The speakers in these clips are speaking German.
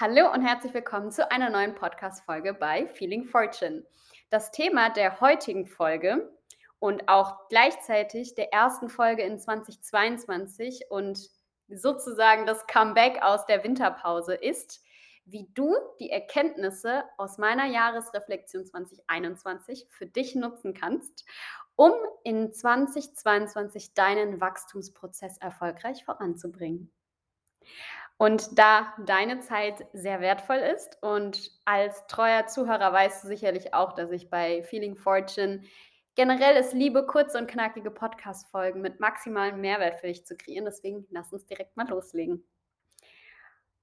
Hallo und herzlich willkommen zu einer neuen Podcast-Folge bei Feeling Fortune. Das Thema der heutigen Folge und auch gleichzeitig der ersten Folge in 2022 und sozusagen das Comeback aus der Winterpause ist, wie du die Erkenntnisse aus meiner Jahresreflexion 2021 für dich nutzen kannst, um in 2022 deinen Wachstumsprozess erfolgreich voranzubringen. Und da deine Zeit sehr wertvoll ist und als treuer Zuhörer weißt du sicherlich auch, dass ich bei Feeling Fortune generell es liebe, kurze und knackige Podcast-Folgen mit maximalem Mehrwert für dich zu kreieren. Deswegen lass uns direkt mal loslegen.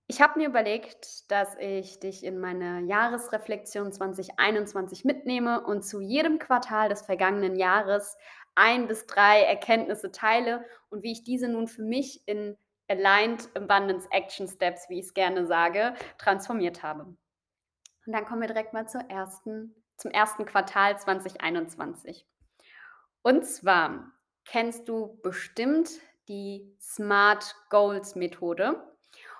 Ich habe mir überlegt, dass ich dich in meine Jahresreflexion 2021 mitnehme und zu jedem Quartal des vergangenen Jahres ein bis drei Erkenntnisse teile und wie ich diese nun für mich in Aligned Abundance Action Steps, wie ich es gerne sage, transformiert habe. Und dann kommen wir direkt mal zur ersten, zum ersten Quartal 2021. Und zwar kennst du bestimmt die Smart Goals Methode.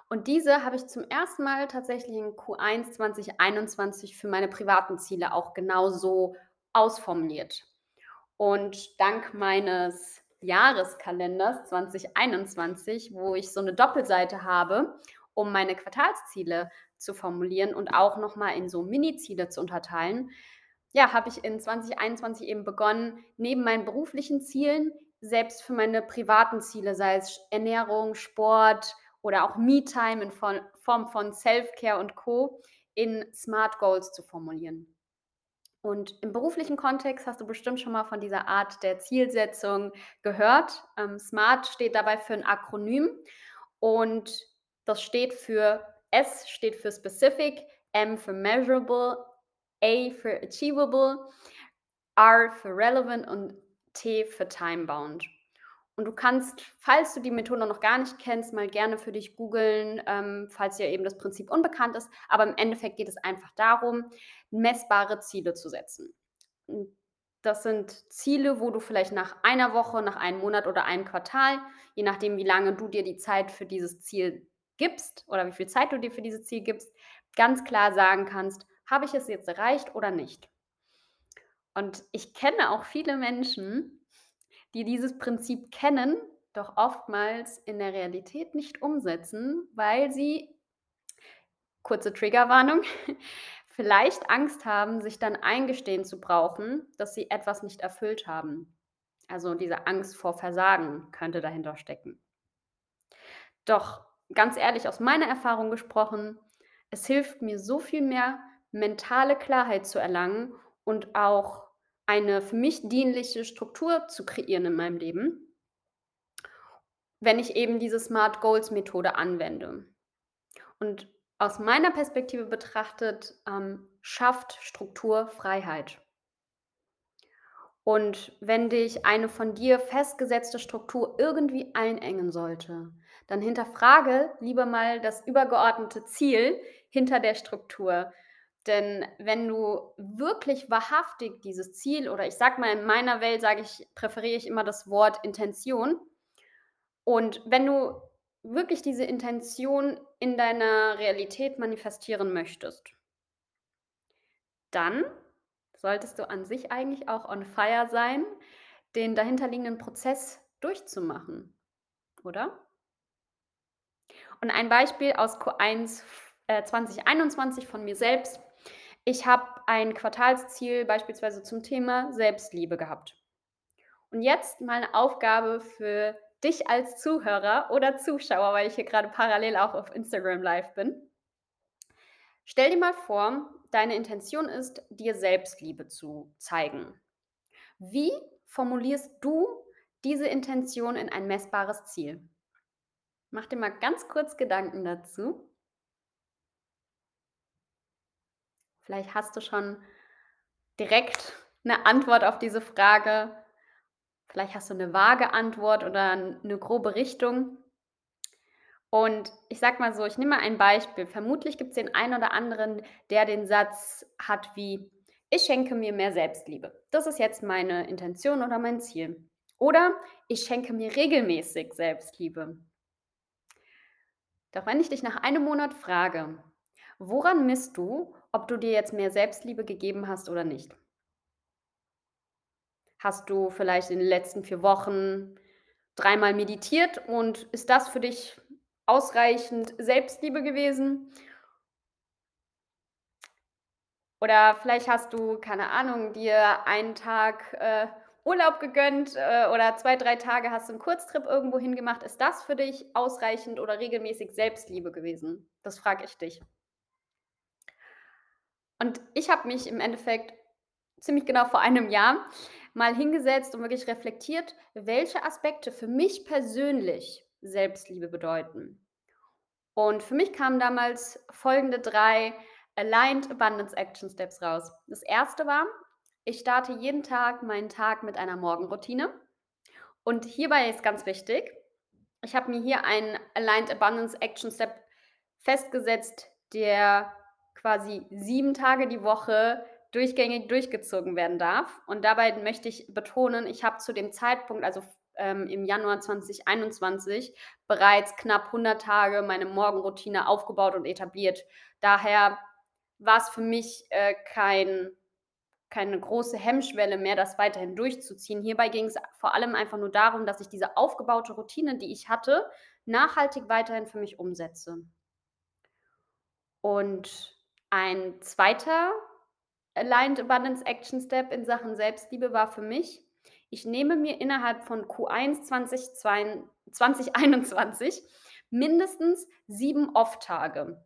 Und diese habe ich zum ersten Mal tatsächlich in Q1 2021 für meine privaten Ziele auch genauso ausformuliert. Und dank meines Jahreskalenders 2021, wo ich so eine Doppelseite habe, um meine Quartalsziele zu formulieren und auch nochmal in so Mini-Ziele zu unterteilen, ja, habe ich in 2021 eben begonnen, neben meinen beruflichen Zielen selbst für meine privaten Ziele, sei es Ernährung, Sport oder auch Me-Time in Form von Self-Care und Co., in Smart Goals zu formulieren. Und im beruflichen Kontext hast du bestimmt schon mal von dieser Art der Zielsetzung gehört. Ähm, SMART steht dabei für ein Akronym und das steht für S steht für Specific, M für Measurable, A für Achievable, R für Relevant und T für Time Bound. Und du kannst, falls du die Methode noch gar nicht kennst, mal gerne für dich googeln, ähm, falls dir eben das Prinzip unbekannt ist. Aber im Endeffekt geht es einfach darum, messbare Ziele zu setzen. Das sind Ziele, wo du vielleicht nach einer Woche, nach einem Monat oder einem Quartal, je nachdem, wie lange du dir die Zeit für dieses Ziel gibst oder wie viel Zeit du dir für dieses Ziel gibst, ganz klar sagen kannst, habe ich es jetzt erreicht oder nicht. Und ich kenne auch viele Menschen, die dieses Prinzip kennen, doch oftmals in der Realität nicht umsetzen, weil sie, kurze Triggerwarnung, vielleicht Angst haben, sich dann eingestehen zu brauchen, dass sie etwas nicht erfüllt haben. Also diese Angst vor Versagen könnte dahinter stecken. Doch ganz ehrlich, aus meiner Erfahrung gesprochen, es hilft mir so viel mehr, mentale Klarheit zu erlangen und auch eine für mich dienliche Struktur zu kreieren in meinem Leben, wenn ich eben diese Smart Goals Methode anwende. Und aus meiner Perspektive betrachtet ähm, schafft Struktur Freiheit. Und wenn dich eine von dir festgesetzte Struktur irgendwie einengen sollte, dann hinterfrage lieber mal das übergeordnete Ziel hinter der Struktur. Denn wenn du wirklich wahrhaftig dieses Ziel oder ich sag mal in meiner Welt sage ich präferiere ich immer das Wort Intention und wenn du wirklich diese Intention in deiner Realität manifestieren möchtest, dann solltest du an sich eigentlich auch on fire sein, den dahinterliegenden Prozess durchzumachen, oder? Und ein Beispiel aus Q1 äh, 2021 von mir selbst. Ich habe ein Quartalsziel beispielsweise zum Thema Selbstliebe gehabt. Und jetzt mal eine Aufgabe für dich als Zuhörer oder Zuschauer, weil ich hier gerade parallel auch auf Instagram live bin. Stell dir mal vor, deine Intention ist, dir Selbstliebe zu zeigen. Wie formulierst du diese Intention in ein messbares Ziel? Mach dir mal ganz kurz Gedanken dazu. Vielleicht hast du schon direkt eine Antwort auf diese Frage. Vielleicht hast du eine vage Antwort oder eine grobe Richtung. Und ich sage mal so, ich nehme mal ein Beispiel. Vermutlich gibt es den einen oder anderen, der den Satz hat wie: „Ich schenke mir mehr Selbstliebe. Das ist jetzt meine Intention oder mein Ziel.“ Oder: „Ich schenke mir regelmäßig Selbstliebe.“ Doch wenn ich dich nach einem Monat frage: Woran misst du, ob du dir jetzt mehr Selbstliebe gegeben hast oder nicht? Hast du vielleicht in den letzten 4 Wochen dreimal meditiert und ist das für dich ausreichend Selbstliebe gewesen? Oder vielleicht hast du, keine Ahnung, dir einen Tag, äh, Urlaub gegönnt, äh, oder 2, 3 Tage hast du 'n Kurztrip irgendwo hingemacht. Ist das für dich ausreichend oder regelmäßig Selbstliebe gewesen? Das frage ich dich. Und ich habe mich im Endeffekt ziemlich genau vor einem Jahr mal hingesetzt und wirklich reflektiert, welche Aspekte für mich persönlich Selbstliebe bedeuten. Und für mich kamen damals folgende 3 Aligned Abundance Action Steps raus. Das erste war, ich starte jeden Tag meinen Tag mit einer Morgenroutine. Und hierbei ist ganz wichtig, ich habe mir hier einen Aligned Abundance Action Step festgesetzt, der quasi 7 Tage die Woche durchgängig durchgezogen werden darf. Und dabei möchte ich betonen, ich habe zu dem Zeitpunkt, also ähm, im Januar 2021, bereits knapp 100 Tage meine Morgenroutine aufgebaut und etabliert. Daher war's für mich, äh, kein keine große Hemmschwelle mehr, das weiterhin durchzuziehen. Hierbei ging's vor allem einfach nur darum, dass ich diese aufgebaute Routine, die ich hatte, nachhaltig weiterhin für mich umsetze. Und ein zweiter Aligned Abundance Action Step in Sachen Selbstliebe war für mich, ich nehme mir innerhalb von Q1 2022 2021 mindestens 7 Off-Tage,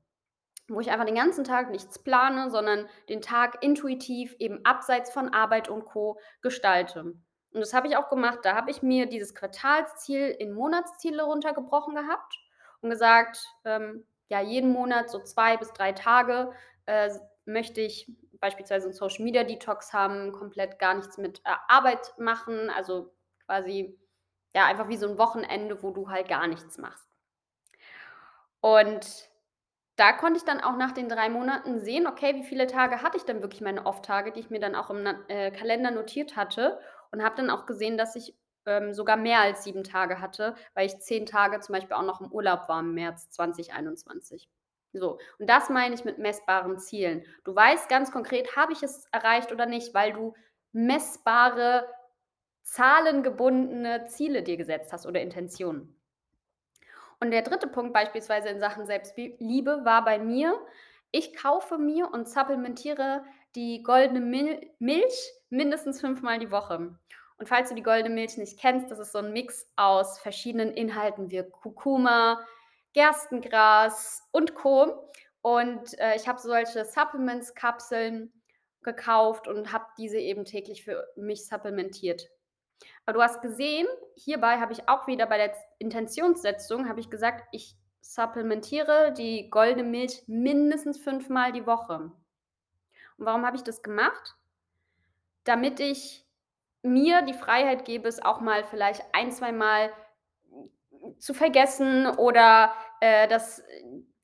wo ich einfach den ganzen Tag nichts plane, sondern den Tag intuitiv eben abseits von Arbeit und Co. gestalte. Und das habe ich auch gemacht. Da habe ich mir dieses Quartalsziel in Monatsziele runtergebrochen gehabt und gesagt, ähm, ja, jeden Monat so 2 bis 3 Tage, äh, möchte ich beispielsweise 'n Social Media Detox haben, komplett gar nichts mit, äh, Arbeit machen, also quasi, ja, einfach wie so 'n Wochenende, wo du halt gar nichts machst. Und da konnte ich dann auch nach den 3 Monaten sehen, okay, wie viele Tage hatte ich denn wirklich meine Off-Tage, die ich mir dann auch im äh, Kalender notiert hatte und habe dann auch gesehen, dass ich, ähm, sogar mehr als 7 Tage hatte, weil ich 10 Tage zum Beispiel auch noch im Urlaub war im März 2021. So, und das meine ich mit messbaren Zielen. Du weißt ganz konkret, habe ich es erreicht oder nicht, weil du messbare, zahlengebundene Ziele dir gesetzt hast oder Intentionen. Und der 3. Punkt beispielsweise in Sachen Selbstbi Liebe war bei mir, ich kaufe mir und supplementiere die goldene Mil Milch mindestens 5 Mal die Woche. Und falls du die goldene Milch nicht kennst, das ist so 'n Mix aus verschiedenen Inhalten wie Kurkuma, Gerstengras und Co. Und, äh, ich habe solche Supplements Kapseln gekauft und habe diese eben täglich für mich supplementiert. Aber du hast gesehen, hierbei habe ich auch wieder bei der Intentionssetzung habe ich gesagt, ich supplementiere die goldene Milch mindestens 5 Mal die Woche. Und warum habe ich das gemacht? Damit ich mir die Freiheit gebe, es auch mal vielleicht ein zweimal zu vergessen oder, äh, dass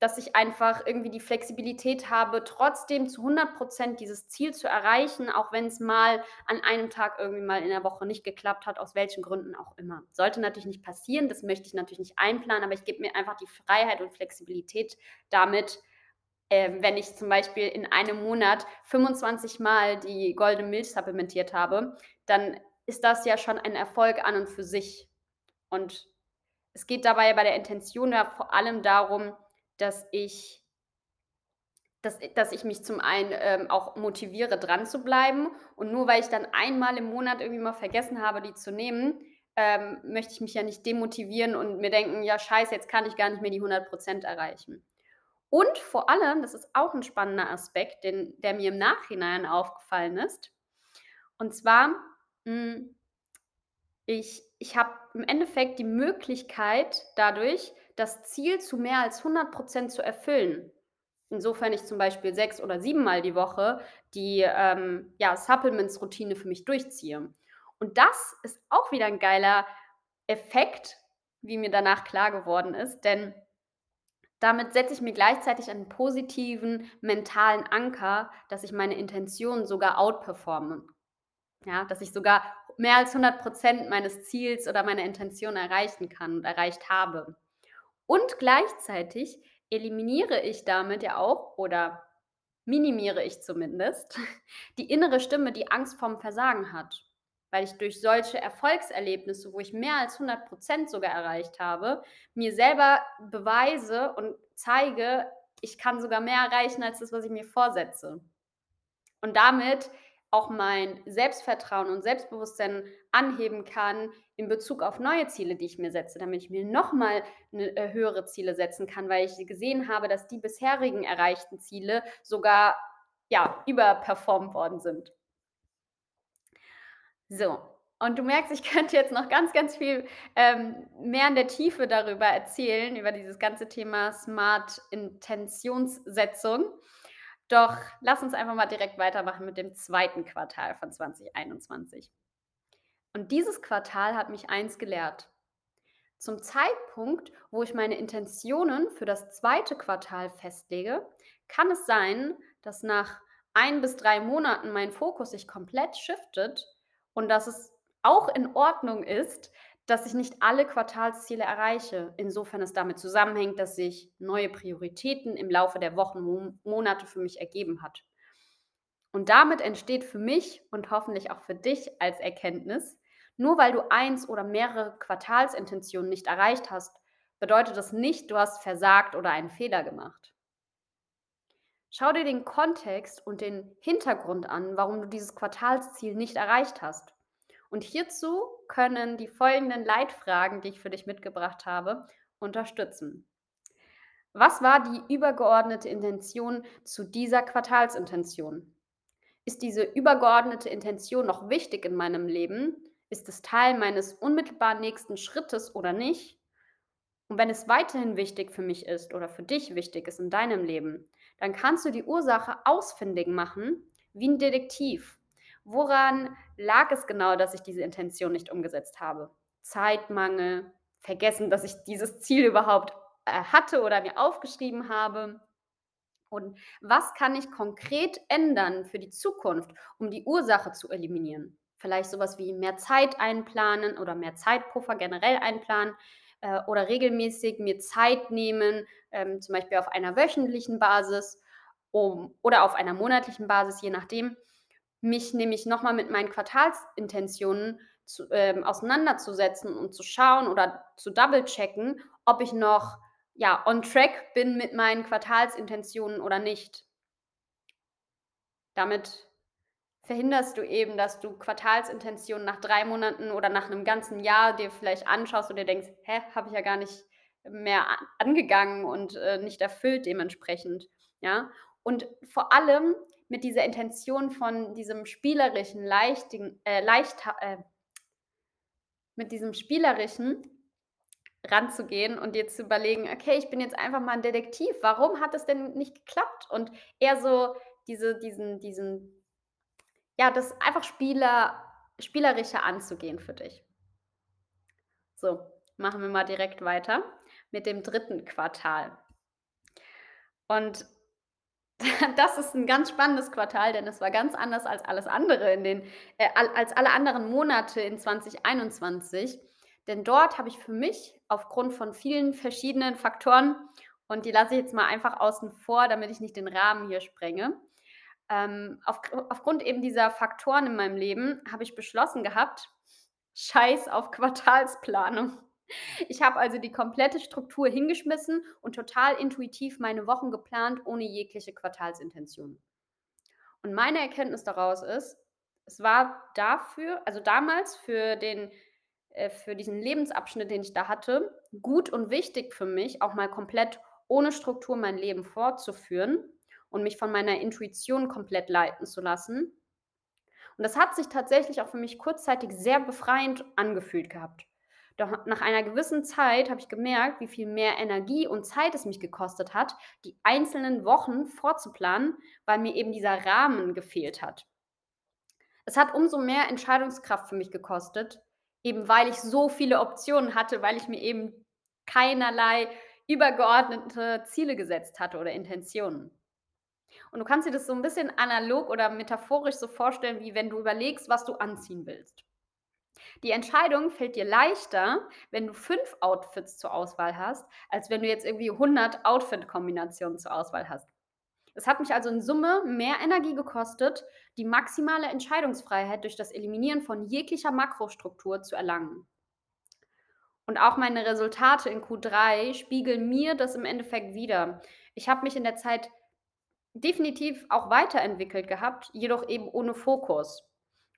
dass ich einfach irgendwie die Flexibilität habe, trotzdem zu 100 % dieses Ziel zu erreichen, auch wenn's mal an einem Tag irgendwie mal in der Woche nicht geklappt hat, aus welchen Gründen auch immer. Sollte natürlich nicht passieren, das möchte ich natürlich nicht einplanen, aber ich gebe mir einfach die Freiheit und Flexibilität damit, ähm, wenn ich zum Beispiel in einem Monat 25 Mal die goldene Milch supplementiert habe, dann ist das ja schon ein Erfolg an und für sich. Und es geht dabei bei der Intention ja vor allem darum, dass ich dass dass ich mich zum einen, ähm, auch motiviere, dranzubleiben. Und nur weil ich dann einmal im Monat irgendwie mal vergessen habe, die zu nehmen, ähm, möchte ich mich ja nicht demotivieren und mir denken: „Ja, scheiße, jetzt kann ich gar nicht mehr die 100 % erreichen.“ Und vor allem, das ist auch 'n spannender Aspekt, den der mir im Nachhinein aufgefallen ist. Und zwar, hm, ich ich habe im Endeffekt die Möglichkeit dadurch, das Ziel zu mehr als 100 % zu erfüllen. Insofern ich zum Beispiel 6 oder 7 Mal die Woche die, ähm, ja, Supplements-Routine für mich durchziehe. Und das ist auch wieder 'n geiler Effekt, wie mir danach klar geworden ist, denn damit setze ich mir gleichzeitig einen positiven mentalen Anker, dass ich meine Intention sogar outperforme. Ja, dass ich sogar mehr als 100 % meines Ziels oder meiner Intention erreichen kann und erreicht habe. Und gleichzeitig eliminiere ich damit ja auch oder minimiere ich zumindest die innere Stimme, die Angst vorm Versagen hat. Weil ich durch solche Erfolgserlebnisse, wo ich mehr als 100 Prozent sogar erreicht habe, mir selber beweise und zeige, ich kann sogar mehr erreichen als das, was ich mir vorsetze. Und damit auch mein Selbstvertrauen und Selbstbewusstsein anheben kann in Bezug auf neue Ziele, die ich mir setze, damit ich mir nochmal äh, höhere Ziele setzen kann, weil ich gesehen habe, dass die bisherigen erreichten Ziele sogar ja, überperformt worden sind. So, und du merkst, ich könnte jetzt noch ganz, ganz viel ähm, mehr in der Tiefe darüber erzählen, über dieses ganze Thema Smart Intentionssetzung. Doch lass uns einfach mal direkt weitermachen mit dem zweiten Quartal von 2021. Und dieses Quartal hat mich eins gelehrt. Zum Zeitpunkt, wo ich meine Intentionen für das zweite Quartal festlege, kann es sein, dass nach ein bis drei Monaten mein Fokus sich komplett shiftet und dass es auch in Ordnung ist, dass ich nicht alle Quartalsziele erreiche, insofern es damit zusammenhängt, dass sich neue Prioritäten im Laufe der Wochen, Monate für mich ergeben hat. Und damit entsteht für mich und hoffentlich auch für dich als Erkenntnis, nur weil du eins oder mehrere Quartalsintentionen nicht erreicht hast, bedeutet das nicht, du hast versagt oder einen Fehler gemacht. Schau dir den Kontext und den Hintergrund an, warum du dieses Quartalsziel nicht erreicht hast. Und hierzu können die folgenden Leitfragen, die ich für dich mitgebracht habe, unterstützen. Was war die übergeordnete Intention zu dieser Quartalsintention? Ist diese übergeordnete Intention noch wichtig in meinem Leben? Ist es Teil meines unmittelbar nächsten Schrittes oder nicht? Und wenn es weiterhin wichtig für mich ist oder für dich wichtig ist in deinem Leben, dann kannst du die Ursache ausfindig machen wie ein Detektiv Woran lag es genau, dass ich diese Intention nicht umgesetzt habe? Zeitmangel, vergessen, dass ich dieses Ziel überhaupt äh, hatte oder mir aufgeschrieben habe? Und was kann ich konkret ändern für die Zukunft, um die Ursache zu eliminieren? Vielleicht sowas wie mehr Zeit einplanen oder mehr Zeitpuffer generell einplanen äh, oder regelmäßig mir Zeit nehmen, ähm, zum Beispiel auf einer wöchentlichen Basis um, oder auf einer monatlichen Basis, je nachdem, mich nämlich nochmal mit meinen Quartalsintentionen zu, ähm, auseinanderzusetzen und zu schauen oder zu double-checken, ob ich noch ja, on track bin mit meinen Quartalsintentionen oder nicht. Damit verhinderst du eben, dass du Quartalsintentionen nach drei Monaten oder nach einem ganzen Jahr dir vielleicht anschaust und dir denkst, hä, habe ich ja gar nicht mehr angegangen und äh, nicht erfüllt dementsprechend. Ja, und vor allem mit dieser Intention von diesem spielerischen, leichtigen, äh, leicht, äh, mit diesem spielerischen ranzugehen und dir zu überlegen, okay, ich bin jetzt einfach mal ein Detektiv, warum hat es denn nicht geklappt? Und eher so diese, diesen, diesen, ja, das einfach Spieler, spielerischer anzugehen für dich. So, machen wir mal direkt weiter mit dem dritten Quartal. Und das ist ein ganz spannendes Quartal, denn es war ganz anders als alles andere in den äh, als alle anderen Monate in 2021. Denn dort habe ich für mich aufgrund von vielen verschiedenen Faktoren und die lasse ich jetzt mal einfach außen vor, damit ich nicht den Rahmen hier sprenge. Ähm, auf, aufgrund eben dieser Faktoren in meinem Leben habe ich beschlossen gehabt, Scheiß auf Quartalsplanung. Ich habe also die komplette Struktur hingeschmissen und total intuitiv meine Wochen geplant, ohne jegliche Quartalsintention. Und meine Erkenntnis daraus ist, es war dafür, also damals für den äh, für diesen Lebensabschnitt, den ich da hatte, gut und wichtig für mich, auch mal komplett ohne Struktur mein Leben fortzuführen und mich von meiner Intuition komplett leiten zu lassen. Und das hat sich tatsächlich auch für mich kurzzeitig sehr befreiend angefühlt gehabt. Doch nach einer gewissen Zeit habe ich gemerkt, wie viel mehr Energie und Zeit es mich gekostet hat, die einzelnen Wochen vorzuplanen, weil mir eben dieser Rahmen gefehlt hat. Es hat umso mehr Entscheidungskraft für mich gekostet, eben weil ich so viele Optionen hatte, weil ich mir eben keinerlei übergeordnete Ziele gesetzt hatte oder Intentionen. Und du kannst dir das so ein bisschen analog oder metaphorisch so vorstellen, wie wenn du überlegst, was du anziehen willst. Die Entscheidung fällt dir leichter, wenn du 5 Outfits zur Auswahl hast, als wenn du jetzt irgendwie 100 Outfit-Kombinationen zur Auswahl hast. Es hat mich also in Summe mehr Energie gekostet, die maximale Entscheidungsfreiheit durch das Eliminieren von jeglicher Makrostruktur zu erlangen. Und auch meine Resultate in Q3 spiegeln mir das im Endeffekt wider. Ich habe mich in der Zeit definitiv auch weiterentwickelt gehabt, jedoch eben ohne Fokus.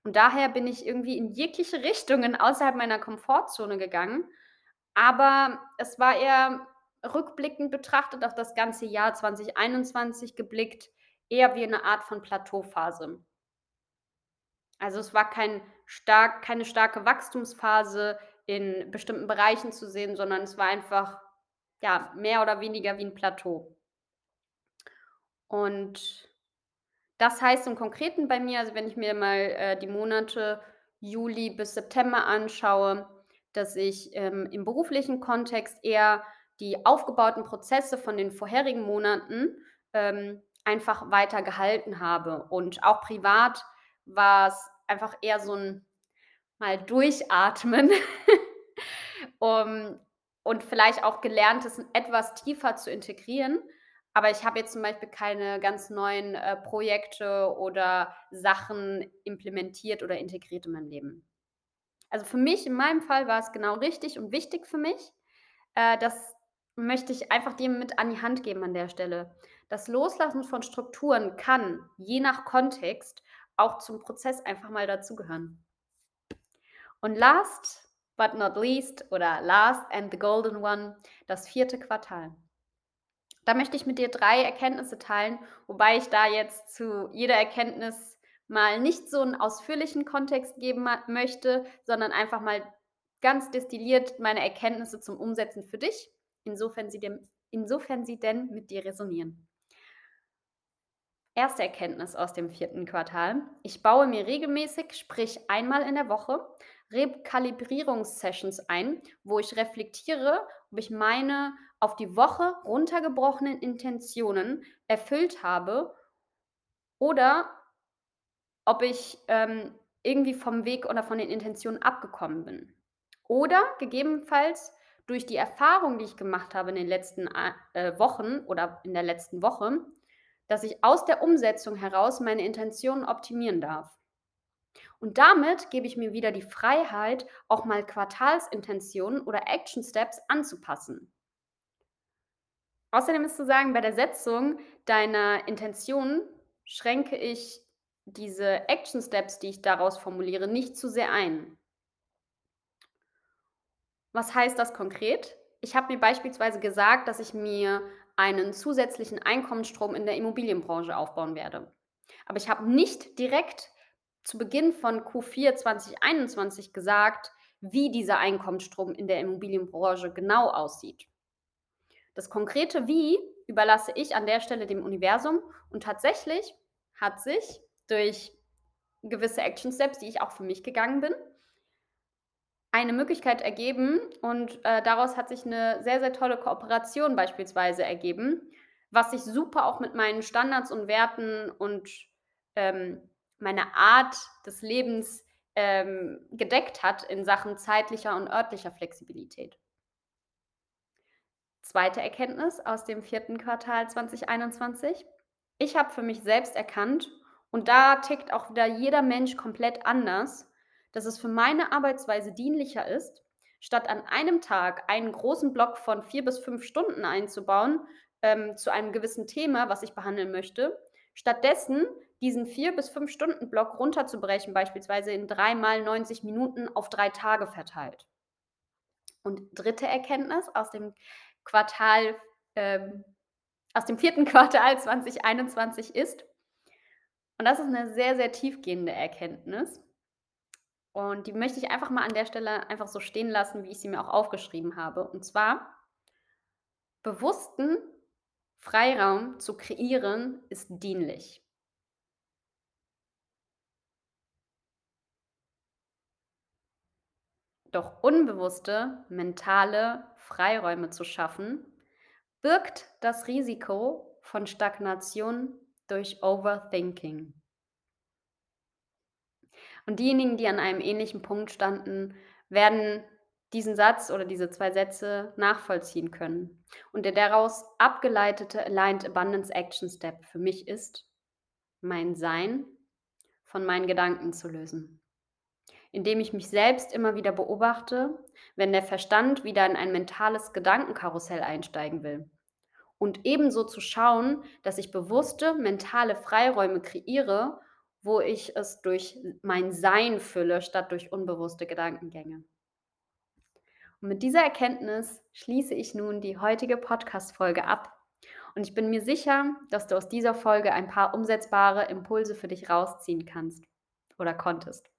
Und daher bin ich irgendwie in jegliche Richtungen außerhalb meiner Komfortzone gegangen. Aber es war eher rückblickend betrachtet auf das ganze Jahr 2021 geblickt, eher wie eine Art von Plateauphase. Also es war kein stark, keine starke Wachstumsphase in bestimmten Bereichen zu sehen, sondern es war einfach ja, mehr oder weniger wie ein Plateau. Und das heißt im Konkreten bei mir, also wenn ich mir mal äh, die Monate Juli bis September anschaue, dass ich ähm, im beruflichen Kontext eher die aufgebauten Prozesse von den vorherigen Monaten ähm, einfach weiter gehalten habe. Und auch privat war es einfach eher so ein mal durchatmen um, und vielleicht auch gelernt, es etwas tiefer zu integrieren. Aber ich habe jetzt zum Beispiel keine ganz neuen äh, Projekte oder Sachen implementiert oder integriert in mein Leben. Also für mich, in meinem Fall, war es genau richtig und wichtig für mich. Äh, das möchte ich einfach dir mit an die Hand geben an der Stelle. Das Loslassen von Strukturen kann, je nach Kontext, auch zum Prozess einfach mal dazugehören. Und last but not least oder last and the golden one, das vierte Quartal. Da möchte ich mit dir drei Erkenntnisse teilen, wobei ich da jetzt zu jeder Erkenntnis mal nicht so einen ausführlichen Kontext geben möchte, sondern einfach mal ganz destilliert meine Erkenntnisse zum Umsetzen für dich, insofern sie, dem, insofern sie denn mit dir resonieren. Erste Erkenntnis aus dem vierten Quartal. Ich baue mir regelmäßig, sprich einmal in der Woche, Rekalibrierungssessions ein, wo ich reflektiere, ob ich meine auf die Woche runtergebrochenen Intentionen erfüllt habe oder ob ich ähm, irgendwie vom Weg oder von den Intentionen abgekommen bin. Oder gegebenenfalls durch die Erfahrung, die ich gemacht habe in den letzten äh, Wochen oder in der letzten Woche, dass ich aus der Umsetzung heraus meine Intentionen optimieren darf. Und damit gebe ich mir wieder die Freiheit, auch mal Quartalsintentionen oder Action Steps anzupassen. Außerdem ist zu sagen, bei der Setzung deiner Intentionen schränke ich diese Action Steps, die ich daraus formuliere, nicht zu sehr ein. Was heißt das konkret? Ich habe mir beispielsweise gesagt, dass ich mir einen zusätzlichen Einkommensstrom in der Immobilienbranche aufbauen werde. Aber ich habe nicht direkt zu Beginn von Q4 2021 gesagt, wie dieser Einkommensstrom in der Immobilienbranche genau aussieht. Das konkrete Wie überlasse ich an der Stelle dem Universum und tatsächlich hat sich durch gewisse Action Steps, die ich auch für mich gegangen bin, eine Möglichkeit ergeben und äh, daraus hat sich eine sehr, sehr tolle Kooperation beispielsweise ergeben, was sich super auch mit meinen Standards und Werten und ähm, meiner Art des Lebens ähm, gedeckt hat in Sachen zeitlicher und örtlicher Flexibilität. Zweite Erkenntnis aus dem vierten Quartal 2021. Ich habe für mich selbst erkannt, und da tickt auch wieder jeder Mensch komplett anders, dass es für meine Arbeitsweise dienlicher ist, statt an einem Tag einen großen Block von vier bis fünf Stunden einzubauen ähm, zu einem gewissen Thema, was ich behandeln möchte, stattdessen diesen vier bis fünf Stunden Block runterzubrechen, beispielsweise in dreimal 90 Minuten auf drei Tage verteilt. Und dritte Erkenntnis aus dem Quartal, ähm, aus dem vierten Quartal 2021 ist, und das ist eine sehr, sehr tiefgehende Erkenntnis. Und die möchte ich einfach mal an der Stelle einfach so stehen lassen, wie ich sie mir auch aufgeschrieben habe. Und zwar, bewussten Freiraum zu kreieren ist dienlich. Doch unbewusste mentale Freiräume zu schaffen, birgt das Risiko von Stagnation durch Overthinking. Und diejenigen, die an einem ähnlichen Punkt standen, werden diesen Satz oder diese zwei Sätze nachvollziehen können. Und der daraus abgeleitete Aligned Abundance Action Step für mich ist, mein Sein von meinen Gedanken zu lösen. Indem ich mich selbst immer wieder beobachte, wenn der Verstand wieder in ein mentales Gedankenkarussell einsteigen will. Und ebenso zu schauen, dass ich bewusste mentale Freiräume kreiere, wo ich es durch mein Sein fülle, statt durch unbewusste Gedankengänge. Und mit dieser Erkenntnis schließe ich nun die heutige Podcast-Folge ab. Und ich bin mir sicher, dass du aus dieser Folge ein paar umsetzbare Impulse für dich rausziehen kannst oder konntest.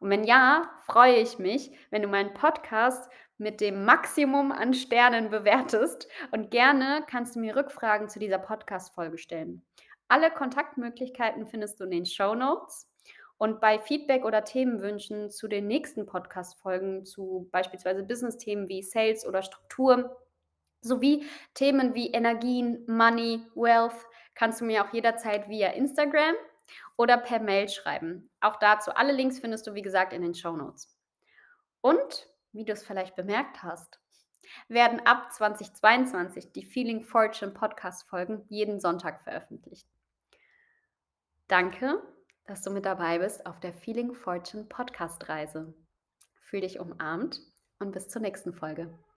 Und wenn ja, freue ich mich, wenn du meinen Podcast mit dem Maximum an Sternen bewertest und gerne kannst du mir Rückfragen zu dieser Podcast-Folge stellen. Alle Kontaktmöglichkeiten findest du in den Show Notes. Und bei Feedback oder Themenwünschen zu den nächsten Podcast-Folgen, zu beispielsweise Business-Themen wie Sales oder Struktur, sowie Themen wie Energien, Money, Wealth, kannst du mir auch jederzeit via Instagram oder per Mail schreiben. Auch dazu alle Links findest du, wie gesagt, in den Show Notes. Und, wie du es vielleicht bemerkt hast, werden ab 2022 die Feeling Fortune Podcast-Folgen jeden Sonntag veröffentlicht. Danke, dass du mit dabei bist auf der Feeling Fortune Podcast-Reise. Fühl dich umarmt und bis zur nächsten Folge.